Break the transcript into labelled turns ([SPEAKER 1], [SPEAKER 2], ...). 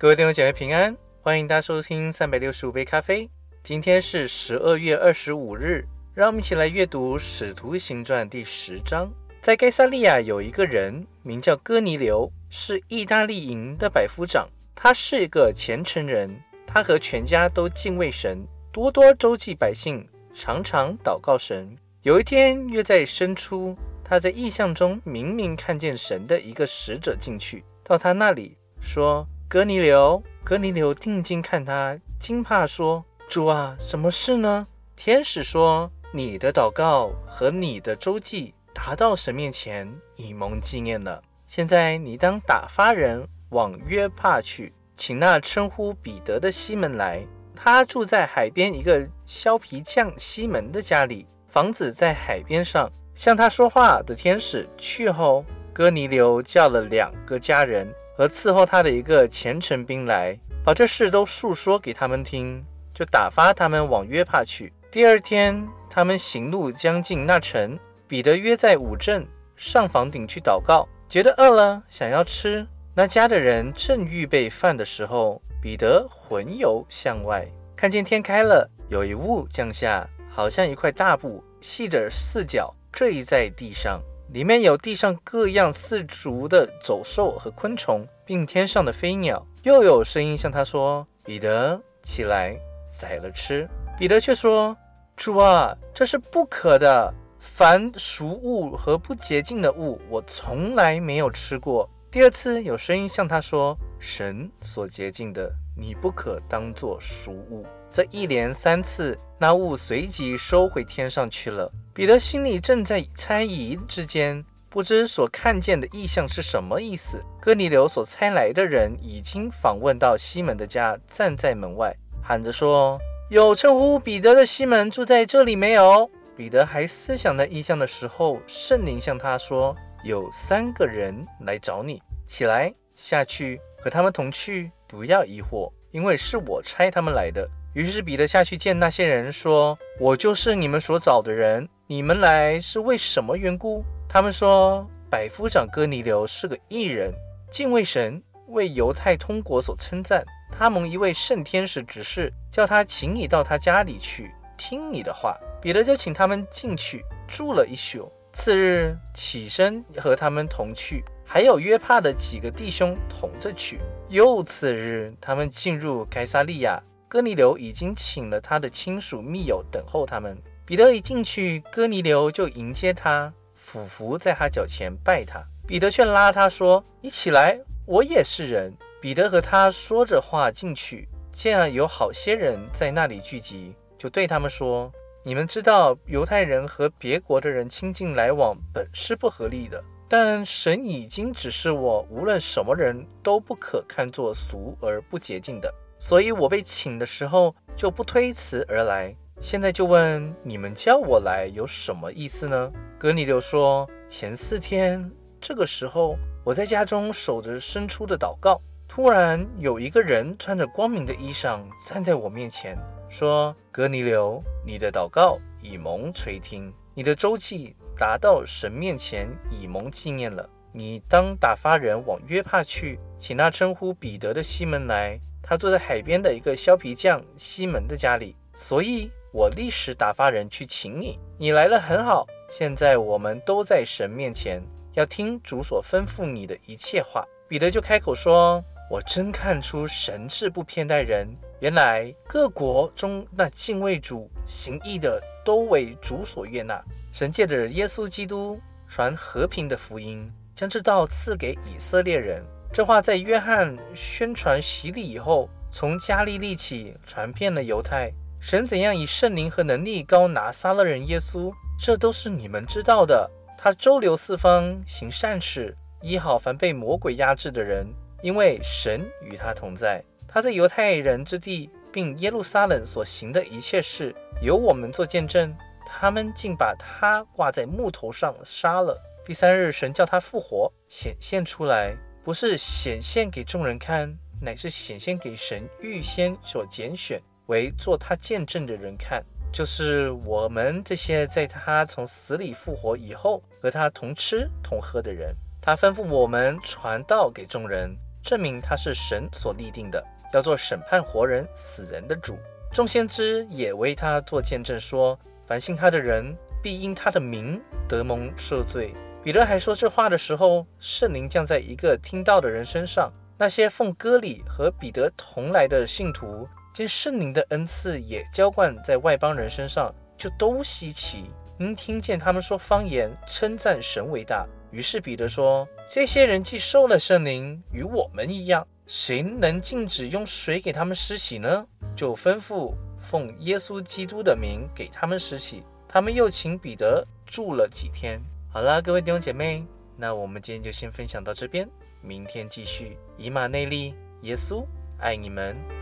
[SPEAKER 1] 各位弟兄姐妹平安，欢迎大家收听三百六十五杯咖啡。今天是十二月二十五日，让我们一起来阅读《使徒行传》第十章。在该萨利亚有一个人名叫哥尼流，是意大利营的百夫长。他是一个虔诚人，他和全家都敬畏神，多多周济百姓，常常祷告神。有一天，约在深处，他在异象中明明看见神的一个使者进去，到他那里说。哥尼流，哥尼流定睛看他，惊怕说：“主啊，什么事呢？”天使说：“你的祷告和你的周记达到神面前，以蒙纪念了。现在你当打发人往约帕去，请那称呼彼得的西门来。他住在海边一个削皮匠西门的家里，房子在海边上。向他说话的天使去后，哥尼流叫了两个家人。”和伺候他的一个虔诚兵来，把这事都述说给他们听，就打发他们往约帕去。第二天，他们行路将近那城，彼得约在五镇上房顶去祷告，觉得饿了，想要吃。那家的人正预备饭的时候，彼得魂游向外，看见天开了，有一雾降下，好像一块大布，系着四角坠在地上。里面有地上各样四足的走兽和昆虫，并天上的飞鸟。又有声音向他说：“彼得，起来，宰了吃。”彼得却说：“主啊，这是不可的。凡俗物和不洁净的物，我从来没有吃过。”第二次有声音向他说：“神所洁净的，你不可当作熟物。”这一连三次，那物随即收回天上去了。彼得心里正在猜疑之间，不知所看见的异象是什么意思。哥尼流所差来的人已经访问到西门的家，站在门外喊着说：“有称呼彼得的西门住在这里没有？”彼得还思想那异象的时候，圣灵向他说：“有三个人来找你，起来下去和他们同去，不要疑惑，因为是我差他们来的。”于是彼得下去见那些人，说：“我就是你们所找的人。”你们来是为什么缘故？他们说，百夫长哥尼流是个异人，敬畏神，为犹太通国所称赞。他蒙一位圣天使指示，叫他请你到他家里去听你的话。彼得就请他们进去住了一宿。次日起身和他们同去，还有约帕的几个弟兄同着去。又次日，他们进入该萨利亚，哥尼流已经请了他的亲属密友等候他们。彼得一进去，哥尼流就迎接他，俯伏在他脚前拜他。彼得却拉他说：“你起来，我也是人。”彼得和他说着话进去，见有好些人在那里聚集，就对他们说：“你们知道，犹太人和别国的人亲近来往本是不合理的，但神已经指示我，无论什么人都不可看作俗而不洁净的。所以我被请的时候，就不推辞而来。”现在就问你们叫我来有什么意思呢？格尼流说：前四天这个时候，我在家中守着伸出的祷告，突然有一个人穿着光明的衣裳站在我面前，说：格尼流，你的祷告已蒙垂听，你的周记达到神面前，已蒙纪念了。你当打发人往约帕去，请那称呼彼得的西门来，他坐在海边的一个削皮匠西门的家里，所以。我立时打发人去请你，你来了很好。现在我们都在神面前，要听主所吩咐你的一切话。彼得就开口说：“我真看出神是不偏待人。原来各国中那敬畏主、行义的，都为主所悦纳。神借着耶稣基督传和平的福音，将这道赐给以色列人。这话在约翰宣传洗礼以后，从加利利起传遍了犹太。”神怎样以圣灵和能力高拿撒勒人耶稣，这都是你们知道的。他周流四方行善事，医好凡被魔鬼压制的人，因为神与他同在。他在犹太人之地，并耶路撒冷所行的一切事，由我们做见证。他们竟把他挂在木头上杀了。第三日，神叫他复活，显现出来，不是显现给众人看，乃是显现给神预先所拣选。为做他见证的人看，就是我们这些在他从死里复活以后和他同吃同喝的人。他吩咐我们传道给众人，证明他是神所立定的，要做审判活人死人的主。众先知也为他做见证，说凡信他的人必因他的名得蒙赦罪。彼得还说这话的时候，圣灵降在一个听到的人身上。那些奉割礼和彼得同来的信徒，见圣灵的恩赐也浇灌在外邦人身上，就都稀奇，因听见他们说方言，称赞神为大。于是彼得说：“这些人既受了圣灵，与我们一样，谁能禁止用水给他们施洗呢？”就吩咐奉耶稣基督的名给他们施洗。他们又请彼得住了几天。好啦，各位弟兄姐妹，那我们今天就先分享到这边，明天继续。以马内利，耶稣爱你们。